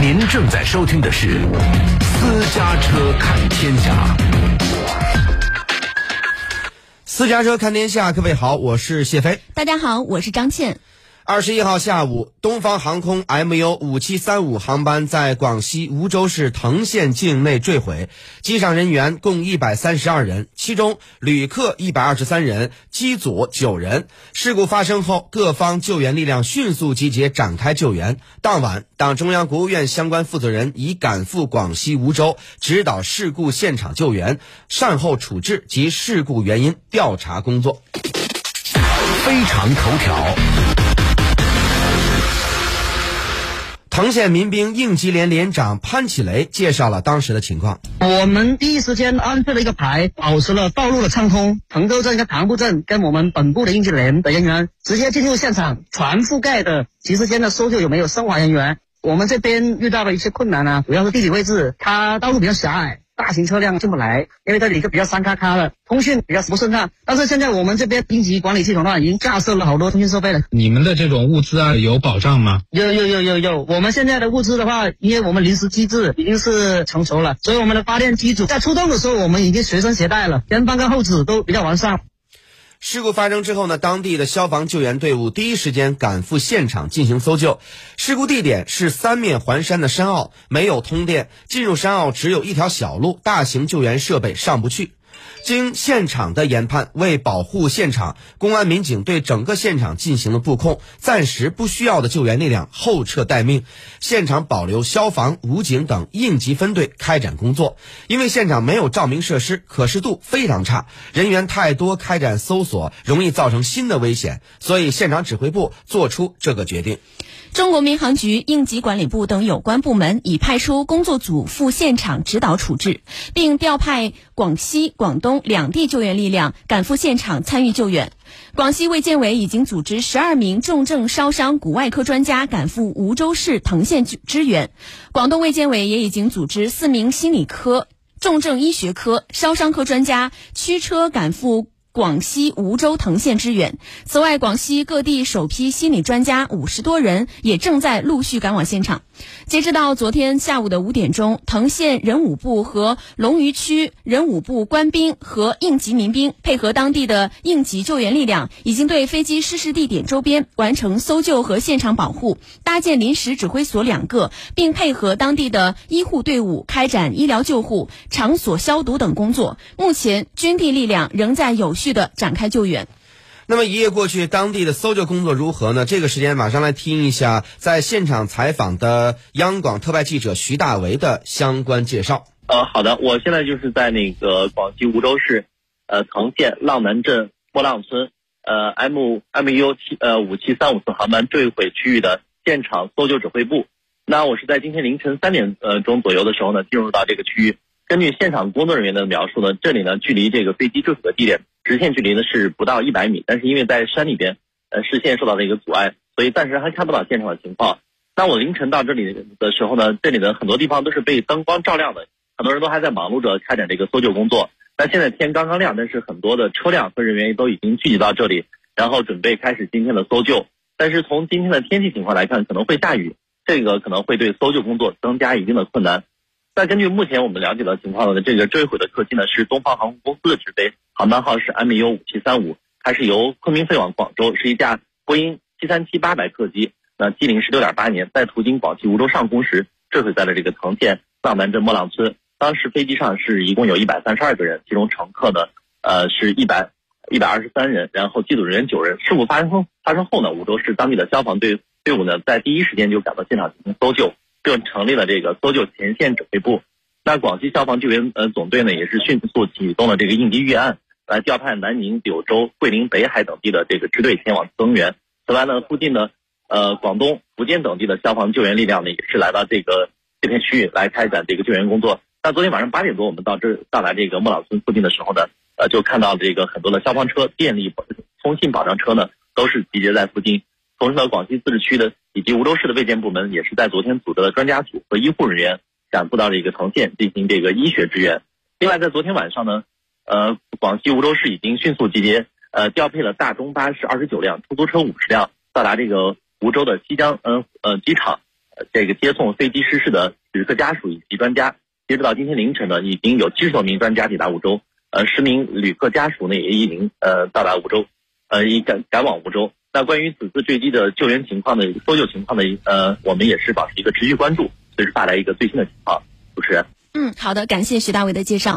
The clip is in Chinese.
您正在收听的是《私家车看天下》。私家车看天下，各位好，我是谢飞。大家好，我是张倩。二十一号下午，东方航空 MU 五七三五航班在广西梧州市藤县境内坠毁，机上人员共一百三十二人，其中旅客一百二十三人，机组九人。事故发生后，各方救援力量迅速集结展开救援。当晚，党中央、国务院相关负责人已赶赴广西梧州，指导事故现场救援、善后处置及事故原因调查工作。非常头条。藤县民兵应急连连长潘启雷介绍了当时的情况。我们第一时间安置了一个排，保持了道路的畅通。藤州镇跟塘埠镇跟我们本部的应急连的人员直接进入现场，全覆盖的及时间的搜救有没有生还人员。我们这边遇到了一些困难呢，主要是地理位置，它道路比较狭隘。大型车辆进不来，因为这里就比较山咔咔的，通讯比较不顺畅。但是现在我们这边应急管理系统的话，已经架设了好多通讯设备了。你们的这种物资啊，有保障吗？有有有有有。我们现在的物资的话，因为我们临时机制已经是成熟了，所以我们的发电机组在出动的时候，我们已经随身携带了，前方跟后指都比较完善。事故发生之后呢，当地的消防救援队伍第一时间赶赴现场进行搜救。事故地点是三面环山的山坳，没有通电，进入山坳只有一条小路，大型救援设备上不去。经现场的研判，为保护现场，公安民警对整个现场进行了布控，暂时不需要的救援力量后撤待命，现场保留消防、武警等应急分队开展工作。因为现场没有照明设施，可视度非常差，人员太多，开展搜索容易造成新的危险，所以现场指挥部做出这个决定。中国民航局、应急管理部等有关部门已派出工作组赴现场指导处置，并调派广西、广东两地救援力量赶赴现场参与救援。广西卫健委已经组织十二名重症烧伤骨外科专家赶赴梧州市藤县支援，广东卫健委也已经组织四名心理科、重症医学科、烧伤科专家驱车赶赴。广西梧州藤县支援。此外，广西各地首批心理专家五十多人也正在陆续赶往现场。截止到昨天下午的五点钟，藤县人武部和龙渝区人武部官兵和应急民兵配合当地的应急救援力量，已经对飞机失事地点周边完成搜救和现场保护，搭建临时指挥所两个，并配合当地的医护队伍开展医疗救护、场所消毒等工作。目前，军地力量仍在有序。的展开救援。那么一夜过去，当地的搜救工作如何呢？这个时间马上来听一下在现场采访的央广特派记者徐大为的相关介绍。呃，好的，我现在就是在那个广西梧州市，呃，藤县浪南镇波浪村，呃，M M U 七呃五七三五次航班坠毁区域的现场搜救指挥部。那我是在今天凌晨三点呃钟左右的时候呢，进入到这个区域。根据现场工作人员的描述呢，这里呢距离这个飞机坠毁的地点。直线距离呢是不到一百米，但是因为在山里边，呃，视线受到了一个阻碍，所以暂时还看不到现场的情况。那我凌晨到这里的时候呢，这里的很多地方都是被灯光照亮的，很多人都还在忙碌着开展这个搜救工作。那现在天刚刚亮，但是很多的车辆和人员都已经聚集到这里，然后准备开始今天的搜救。但是从今天的天气情况来看，可能会下雨，这个可能会对搜救工作增加一定的困难。那根据目前我们了解的情况呢，这个坠毁的客机呢是东方航空公司的直飞。航班号是 MU 五七三五，它是由昆明飞往广州，是一架波音七三七八百客机。那机龄是六点八年，在途经广西梧州上空时坠毁在了这个藤县藏南镇莫浪村。当时飞机上是一共有一百三十二个人，其中乘客呢，呃，是一百一百二十三人，然后机组人员九人。事故发生后发生后呢，梧州市当地的消防队队伍呢，在第一时间就赶到现场进行搜救，并成立了这个搜救前线指挥部。那广西消防救援呃总队呢，也是迅速启动了这个应急预案。来调派南宁、柳州、桂林、北海等地的这个支队前往增援。此外呢，附近的呃广东、福建等地的消防救援力量呢，也是来到这个这片区域来开展这个救援工作。那昨天晚上八点多，我们到这到来这个莫老村附近的时候呢，呃，就看到这个很多的消防车、电力、通信保障车呢，都是集结在附近。同时呢，广西自治区的以及梧州市的卫健部门也是在昨天组织了专家组和医护人员赶赴到了一个藤县进行这个医学支援。另外，在昨天晚上呢。呃，广西梧州市已经迅速集结，呃，调配了大中巴士二十九辆，出租车五十辆，到达这个梧州的西江，嗯呃机场，这个接送飞机失事的旅客家属以及专家。截止到今天凌晨呢，已经有七十多名专家抵达梧州，呃，十名旅客家属呢也已经呃到达梧州，呃，已赶赶往梧州。那关于此次坠机的救援情况的搜救情况的呃，我们也是保持一个持续关注，随时带来一个最新的情况。主持人，嗯，好的，感谢徐大伟的介绍。